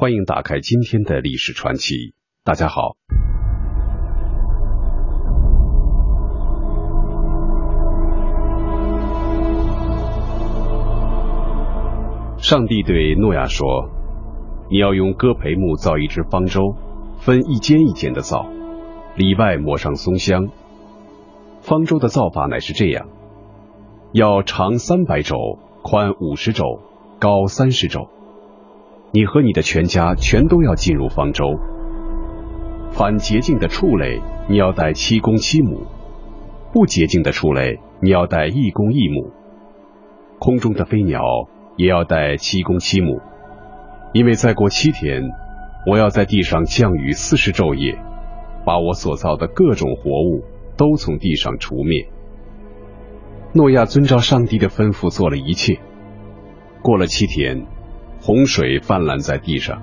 欢迎打开今天的历史传奇。大家好，上帝对诺亚说：“你要用戈培木造一只方舟，分一间一间的造，里外抹上松香。方舟的造法乃是这样：要长三百肘，宽五十肘，高三十肘。你和你的全家全都要进入方舟。反洁净的畜类，你要带七公七母；不洁净的畜类，你要带一公一母。空中的飞鸟。”也要带七公七母，因为再过七天，我要在地上降雨四十昼夜，把我所造的各种活物都从地上除灭。诺亚遵照上帝的吩咐做了一切。过了七天，洪水泛滥在地上，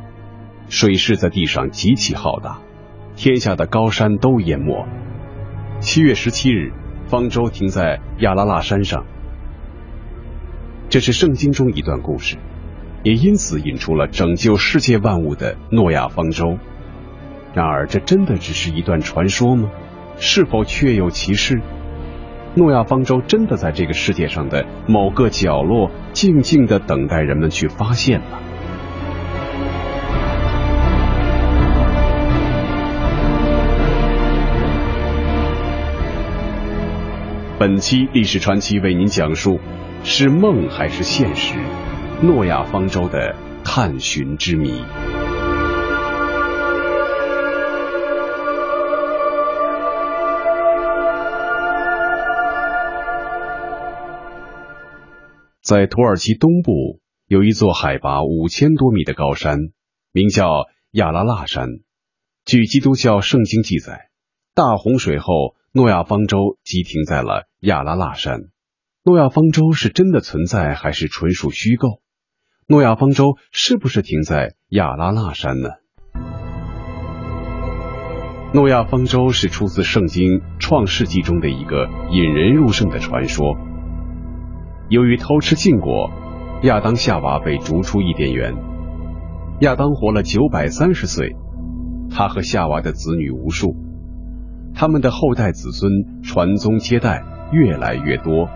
水势在地上极其浩大，天下的高山都淹没。七月十七日，方舟停在亚拉腊山上。这是圣经中一段故事，也因此引出了拯救世界万物的诺亚方舟。然而，这真的只是一段传说吗？是否确有其事？诺亚方舟真的在这个世界上的某个角落静静的等待人们去发现吗？本期历史传奇为您讲述。是梦还是现实？诺亚方舟的探寻之谜。在土耳其东部有一座海拔五千多米的高山，名叫亚拉腊山。据基督教圣经记载，大洪水后，诺亚方舟即停在了亚拉腊山。诺亚方舟是真的存在还是纯属虚构？诺亚方舟是不是停在亚拉腊山呢？诺亚方舟是出自圣经创世纪中的一个引人入胜的传说。由于偷吃禁果，亚当夏娃被逐出伊甸园。亚当活了九百三十岁，他和夏娃的子女无数，他们的后代子孙传宗接代越来越多。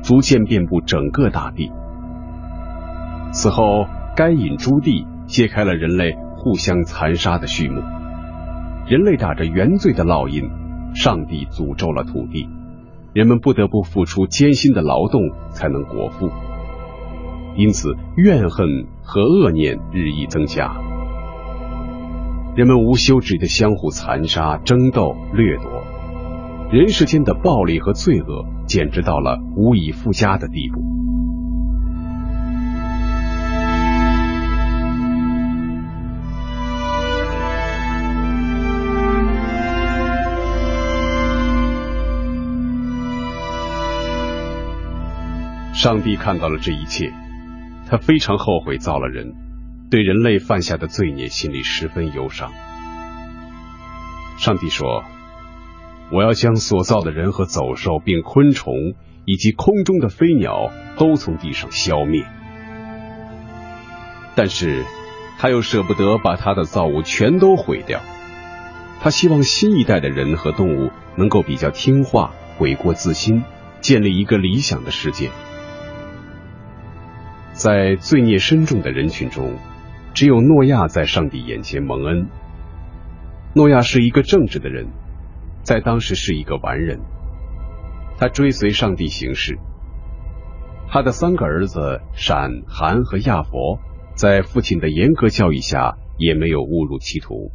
逐渐遍布整个大地。此后，该隐朱棣揭开了人类互相残杀的序幕。人类打着原罪的烙印，上帝诅咒了土地，人们不得不付出艰辛的劳动才能果腹。因此，怨恨和恶念日益增加，人们无休止的相互残杀、争斗、掠夺。人世间的暴力和罪恶简直到了无以复加的地步。上帝看到了这一切，他非常后悔造了人，对人类犯下的罪孽心里十分忧伤。上帝说。我要将所造的人和走兽，并昆虫以及空中的飞鸟都从地上消灭。但是，他又舍不得把他的造物全都毁掉。他希望新一代的人和动物能够比较听话，悔过自新，建立一个理想的世界。在罪孽深重的人群中，只有诺亚在上帝眼前蒙恩。诺亚是一个正直的人。在当时是一个完人，他追随上帝行事。他的三个儿子闪、韩和亚佛，在父亲的严格教育下，也没有误入歧途。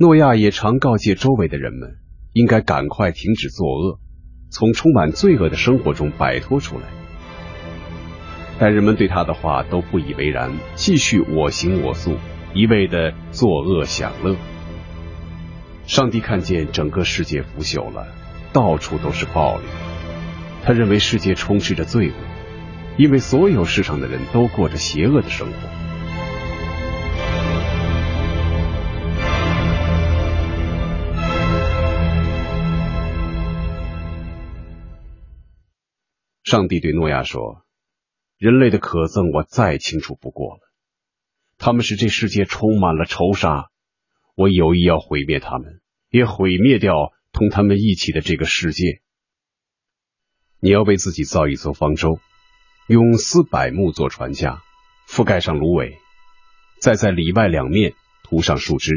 诺亚也常告诫周围的人们，应该赶快停止作恶，从充满罪恶的生活中摆脱出来。但人们对他的话都不以为然，继续我行我素，一味的作恶享乐。上帝看见整个世界腐朽了，到处都是暴力。他认为世界充斥着罪恶，因为所有世上的人都过着邪恶的生活。上帝对诺亚说：“人类的可憎我再清楚不过了，他们使这世界充满了仇杀。我有意要毁灭他们，也毁灭掉同他们一起的这个世界。你要为自己造一艘方舟，用丝柏木做船架，覆盖上芦苇，再在里外两面涂上树枝。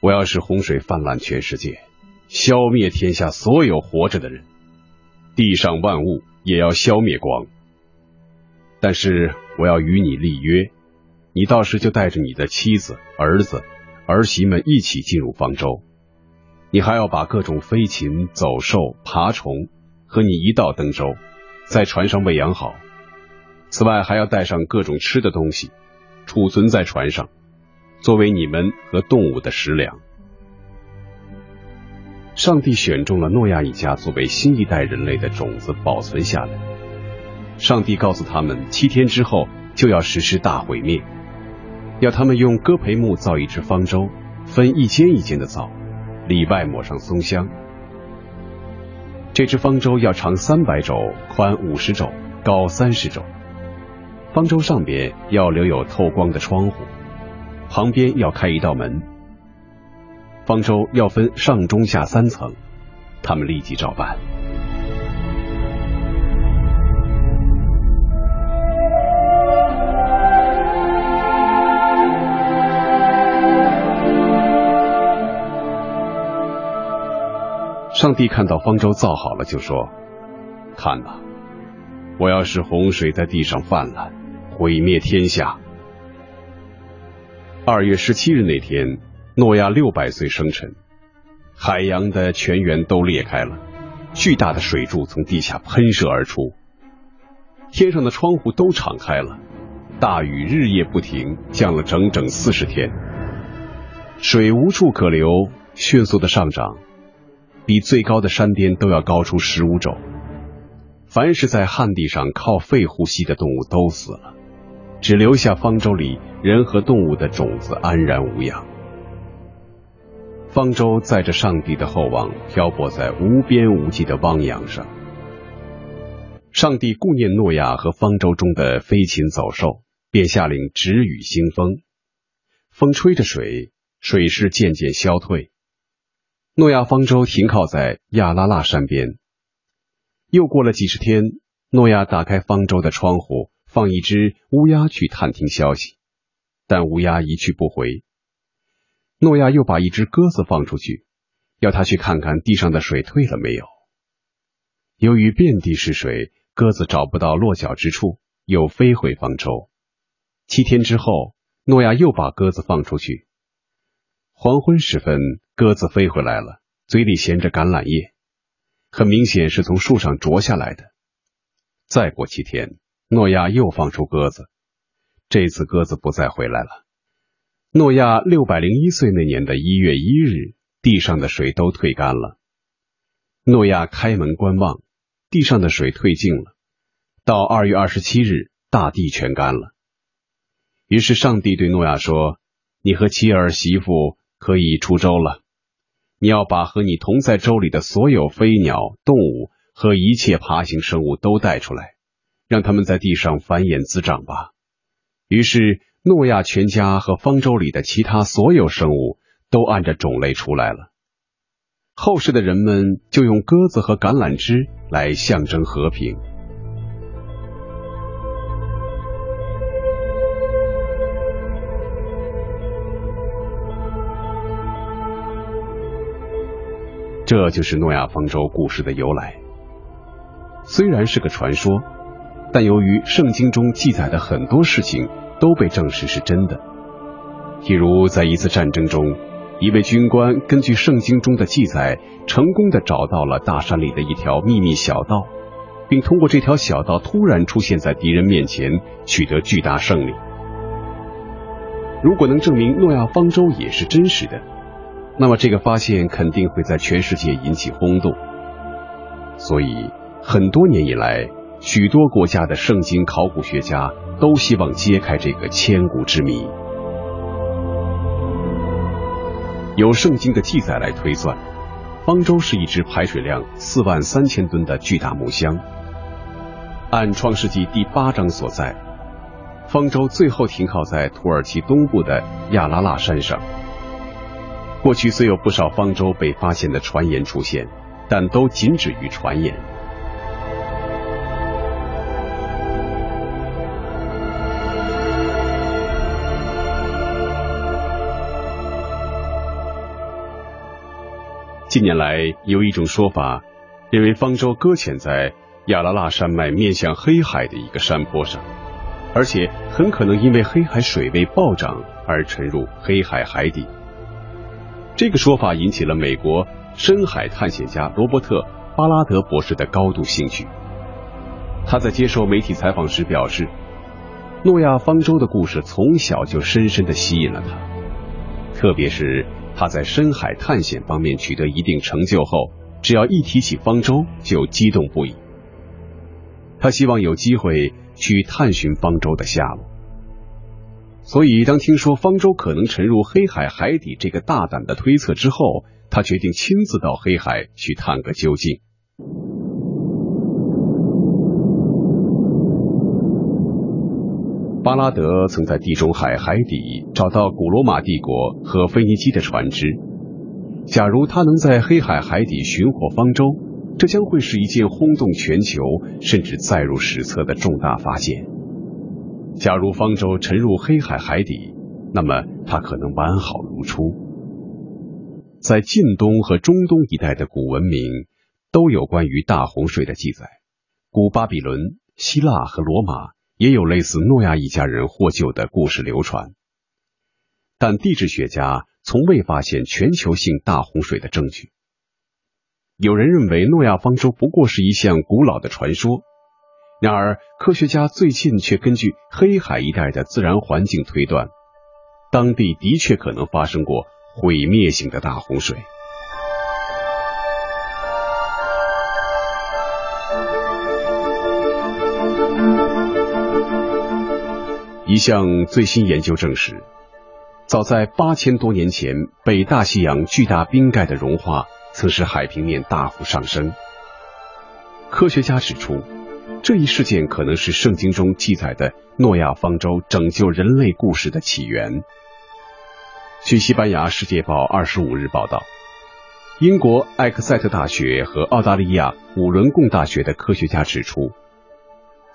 我要使洪水泛滥全世界，消灭天下所有活着的人，地上万物也要消灭光。但是我要与你立约，你到时就带着你的妻子、儿子、儿媳们一起进入方舟。你还要把各种飞禽走兽、爬虫和你一道登舟，在船上喂养好。此外，还要带上各种吃的东西，储存在船上。作为你们和动物的食粮，上帝选中了诺亚一家作为新一代人类的种子保存下来。上帝告诉他们，七天之后就要实施大毁灭，要他们用戈培木造一只方舟，分一间一间的造，里外抹上松香。这只方舟要长三百肘，宽五十肘，高三十肘。方舟上边要留有透光的窗户。旁边要开一道门，方舟要分上中下三层，他们立即照办。上帝看到方舟造好了，就说：“看呐，我要使洪水在地上泛滥，毁灭天下。”二月十七日那天，诺亚六百岁生辰，海洋的泉源都裂开了，巨大的水柱从地下喷射而出，天上的窗户都敞开了，大雨日夜不停，降了整整四十天，水无处可流，迅速的上涨，比最高的山巅都要高出十五肘，凡是在旱地上靠肺呼吸的动物都死了。只留下方舟里人和动物的种子安然无恙。方舟载着上帝的厚望，漂泊在无边无际的汪洋上。上帝顾念诺亚和方舟中的飞禽走兽，便下令止雨兴风。风吹着水，水势渐渐消退。诺亚方舟停靠在亚拉腊山边。又过了几十天，诺亚打开方舟的窗户。放一只乌鸦去探听消息，但乌鸦一去不回。诺亚又把一只鸽子放出去，要他去看看地上的水退了没有。由于遍地是水，鸽子找不到落脚之处，又飞回方舟。七天之后，诺亚又把鸽子放出去。黄昏时分，鸽子飞回来了，嘴里衔着橄榄叶，很明显是从树上啄下来的。再过七天。诺亚又放出鸽子，这次鸽子不再回来了。诺亚六百零一岁那年的一月一日，地上的水都退干了。诺亚开门观望，地上的水退尽了。到二月二十七日，大地全干了。于是上帝对诺亚说：“你和妻儿媳妇可以出舟了。你要把和你同在舟里的所有飞鸟、动物和一切爬行生物都带出来。”让他们在地上繁衍滋长吧。于是，诺亚全家和方舟里的其他所有生物都按着种类出来了。后世的人们就用鸽子和橄榄枝来象征和平。这就是诺亚方舟故事的由来。虽然是个传说。但由于圣经中记载的很多事情都被证实是真的，譬如在一次战争中，一位军官根据圣经中的记载，成功的找到了大山里的一条秘密小道，并通过这条小道突然出现在敌人面前，取得巨大胜利。如果能证明诺亚方舟也是真实的，那么这个发现肯定会在全世界引起轰动。所以，很多年以来。许多国家的圣经考古学家都希望揭开这个千古之谜。由圣经的记载来推算，方舟是一只排水量四万三千吨的巨大木箱。按创世纪第八章所在，方舟最后停靠在土耳其东部的亚拉腊山上。过去虽有不少方舟被发现的传言出现，但都仅止于传言。近年来，有一种说法，认为方舟搁浅在亚拉腊山脉面向黑海的一个山坡上，而且很可能因为黑海水位暴涨而沉入黑海海底。这个说法引起了美国深海探险家罗伯特·巴拉德博士的高度兴趣。他在接受媒体采访时表示，诺亚方舟的故事从小就深深的吸引了他，特别是他在深海探险方面取得一定成就后，只要一提起方舟就激动不已。他希望有机会去探寻方舟的下落。所以，当听说方舟可能沉入黑海海底这个大胆的推测之后，他决定亲自到黑海去探个究竟。巴拉德曾在地中海海底找到古罗马帝国和腓尼基的船只。假如他能在黑海海底寻获方舟，这将会是一件轰动全球甚至载入史册的重大发现。假如方舟沉入黑海海底，那么它可能完好如初。在近东和中东一带的古文明都有关于大洪水的记载，古巴比伦、希腊和罗马也有类似诺亚一家人获救的故事流传。但地质学家从未发现全球性大洪水的证据。有人认为诺亚方舟不过是一项古老的传说。然而，科学家最近却根据黑海一带的自然环境推断，当地的确可能发生过毁灭性的大洪水。一项最新研究证实，早在八千多年前，北大西洋巨大冰盖的融化曾使海平面大幅上升。科学家指出。这一事件可能是圣经中记载的诺亚方舟拯救人类故事的起源。据西班牙《世界报》二十五日报道，英国埃克塞特大学和澳大利亚五伦贡大学的科学家指出，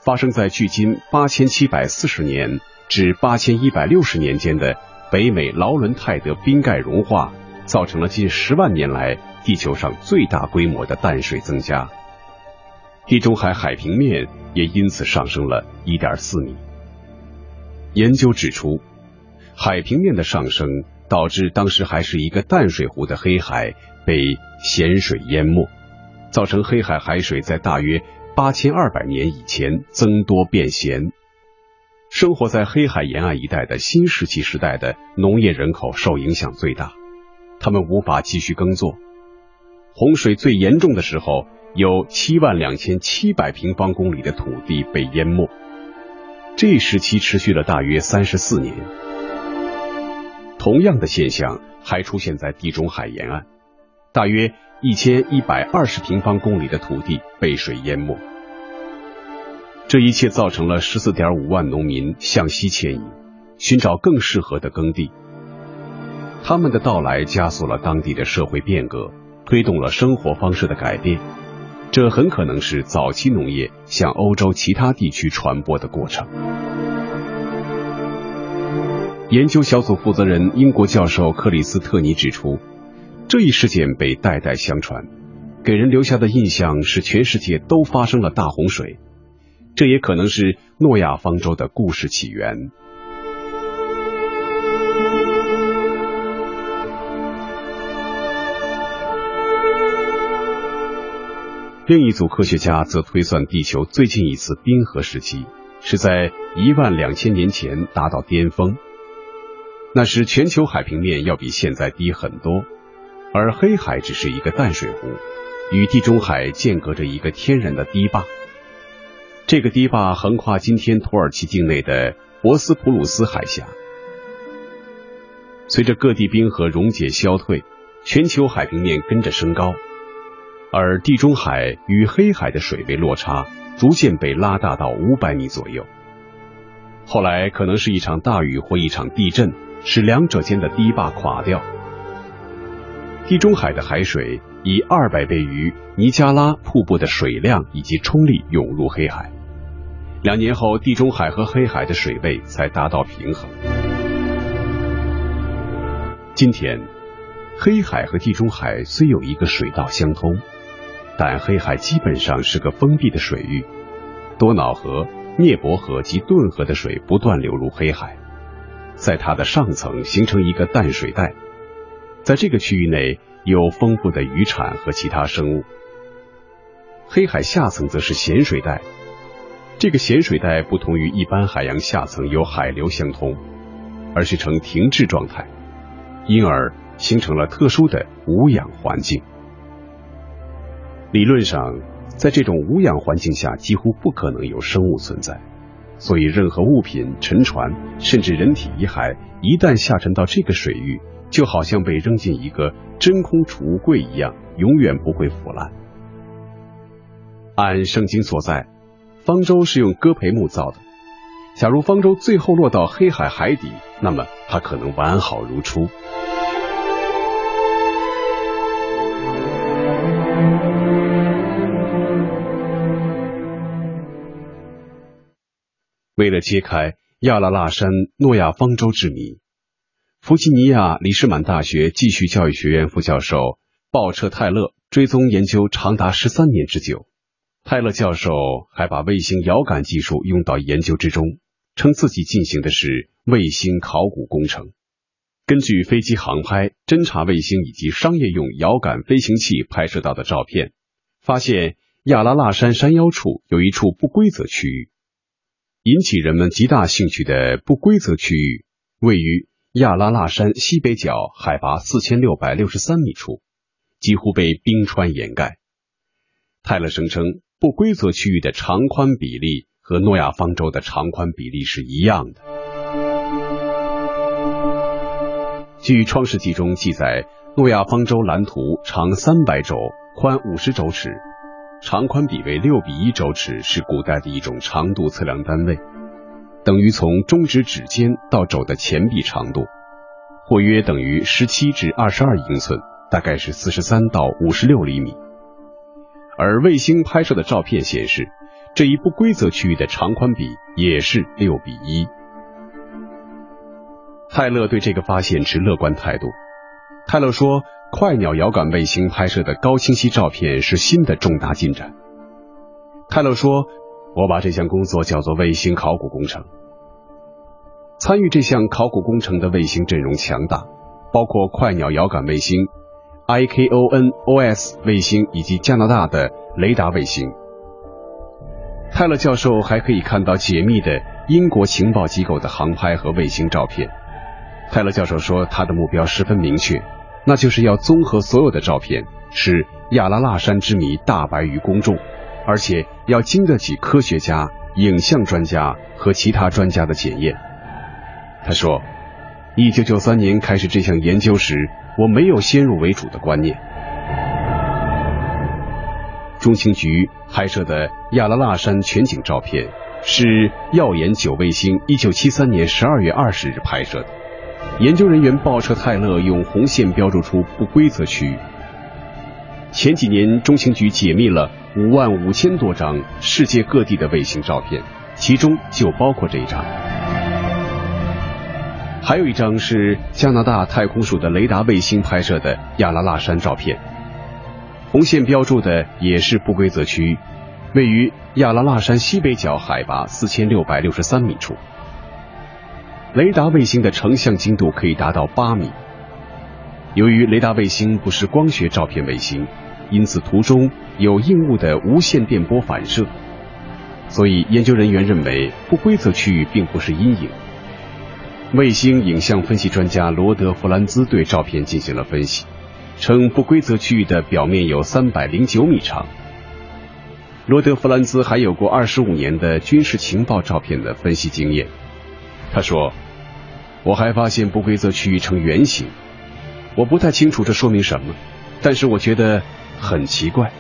发生在距今八千七百四十年至八千一百六十年间的北美劳伦泰德冰盖融化，造成了近十万年来地球上最大规模的淡水增加。地中海海平面也因此上升了一点四米。研究指出，海平面的上升导致当时还是一个淡水湖的黑海被咸水淹没，造成黑海海水在大约八千二百年以前增多变咸。生活在黑海沿岸一带的新石器时代的农业人口受影响最大，他们无法继续耕作。洪水最严重的时候。有七万两千七百平方公里的土地被淹没，这一时期持续了大约三十四年。同样的现象还出现在地中海沿岸，大约一千一百二十平方公里的土地被水淹没。这一切造成了十四点五万农民向西迁移，寻找更适合的耕地。他们的到来加速了当地的社会变革，推动了生活方式的改变。这很可能是早期农业向欧洲其他地区传播的过程。研究小组负责人英国教授克里斯特尼指出，这一事件被代代相传，给人留下的印象是全世界都发生了大洪水，这也可能是诺亚方舟的故事起源。另一组科学家则推算，地球最近一次冰河时期是在一万两千年前达到巅峰。那时全球海平面要比现在低很多，而黑海只是一个淡水湖，与地中海间隔着一个天然的堤坝。这个堤坝横跨今天土耳其境内的博斯普鲁斯海峡。随着各地冰河溶解消退，全球海平面跟着升高。而地中海与黑海的水位落差逐渐被拉大到五百米左右。后来可能是一场大雨或一场地震，使两者间的堤坝垮掉。地中海的海水以二百倍于尼加拉瀑布的水量以及冲力涌入黑海，两年后，地中海和黑海的水位才达到平衡。今天，黑海和地中海虽有一个水道相通，但黑海基本上是个封闭的水域，多瑙河、涅伯河及顿河的水不断流入黑海，在它的上层形成一个淡水带。在这个区域内有丰富的渔产和其他生物。黑海下层则是咸水带，这个咸水带不同于一般海洋下层有海流相通，而是呈停滞状态，因而形成了特殊的无氧环境。理论上，在这种无氧环境下几乎不可能有生物存在，所以任何物品、沉船甚至人体遗骸一旦下沉到这个水域。就好像被扔进一个真空储物柜一样，永远不会腐烂。按圣经所在，方舟是用戈培木造的。假如方舟最后落到黑海海底，那么它可能完好如初。为了揭开亚拉腊山诺亚方舟之谜。弗吉尼亚里士满大学继续教育学院副教授鲍彻泰勒追踪研究长达十三年之久。泰勒教授还把卫星遥感技术用到研究之中，称自己进行的是卫星考古工程。根据飞机航拍、侦察卫星以及商业用遥感飞行器拍摄到的照片，发现亚拉腊山山腰处有一处不规则区域。引起人们极大兴趣的不规则区域位于。亚拉腊山西北角海拔四千六百六十三米处，几乎被冰川掩盖。泰勒声称，不规则区域的长宽比例和诺亚方舟的长宽比例是一样的。据《创世纪》中记载，诺亚方舟蓝图长三百轴，宽五十轴尺，长宽比为六比一轴尺，是古代的一种长度测量单位。等于从中指指尖到肘的前臂长度，或约等于十七至二十二英寸，大概是四十三到五十六厘米。而卫星拍摄的照片显示，这一不规则区域的长宽比也是六比一。泰勒对这个发现持乐观态度。泰勒说：“快鸟遥感卫星拍摄的高清晰照片是新的重大进展。”泰勒说。我把这项工作叫做卫星考古工程。参与这项考古工程的卫星阵容强大，包括快鸟遥感卫星、IKONOS 卫星以及加拿大的雷达卫星。泰勒教授还可以看到解密的英国情报机构的航拍和卫星照片。泰勒教授说，他的目标十分明确，那就是要综合所有的照片，使亚拉腊山之谜大白于公众。而且要经得起科学家、影像专家和其他专家的检验。他说：“一九九三年开始这项研究时，我没有先入为主的观念。”中情局拍摄的亚拉腊山全景照片是耀眼九卫星一九七三年十二月二十日拍摄的。研究人员鲍彻泰勒用红线标注出不规则区域。前几年，中情局解密了五万五千多张世界各地的卫星照片，其中就包括这一张。还有一张是加拿大太空署的雷达卫星拍摄的亚拉腊山照片，红线标注的也是不规则区域，位于亚拉腊山西北角海拔四千六百六十三米处。雷达卫星的成像精度可以达到八米。由于雷达卫星不是光学照片卫星，因此图中有硬物的无线电波反射，所以研究人员认为不规则区域并不是阴影。卫星影像分析专家罗德·弗兰兹对照片进行了分析，称不规则区域的表面有三百零九米长。罗德·弗兰兹还有过二十五年的军事情报照片的分析经验。他说：“我还发现不规则区域呈圆形。”我不太清楚这说明什么，但是我觉得很奇怪。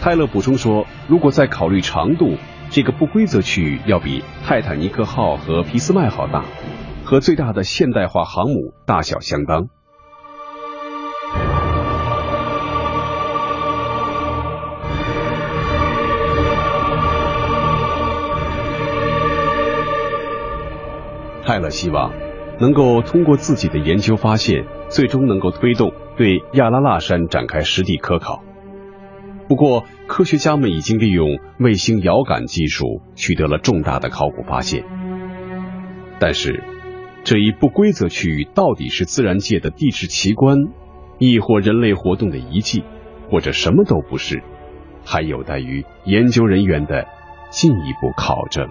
泰勒补充说，如果再考虑长度，这个不规则区域要比泰坦尼克号和皮斯麦号大，和最大的现代化航母大小相当。希望能够通过自己的研究发现，最终能够推动对亚拉腊山展开实地科考。不过，科学家们已经利用卫星遥感技术取得了重大的考古发现。但是，这一不规则区域到底是自然界的地质奇观，亦或人类活动的遗迹，或者什么都不是，还有待于研究人员的进一步考证。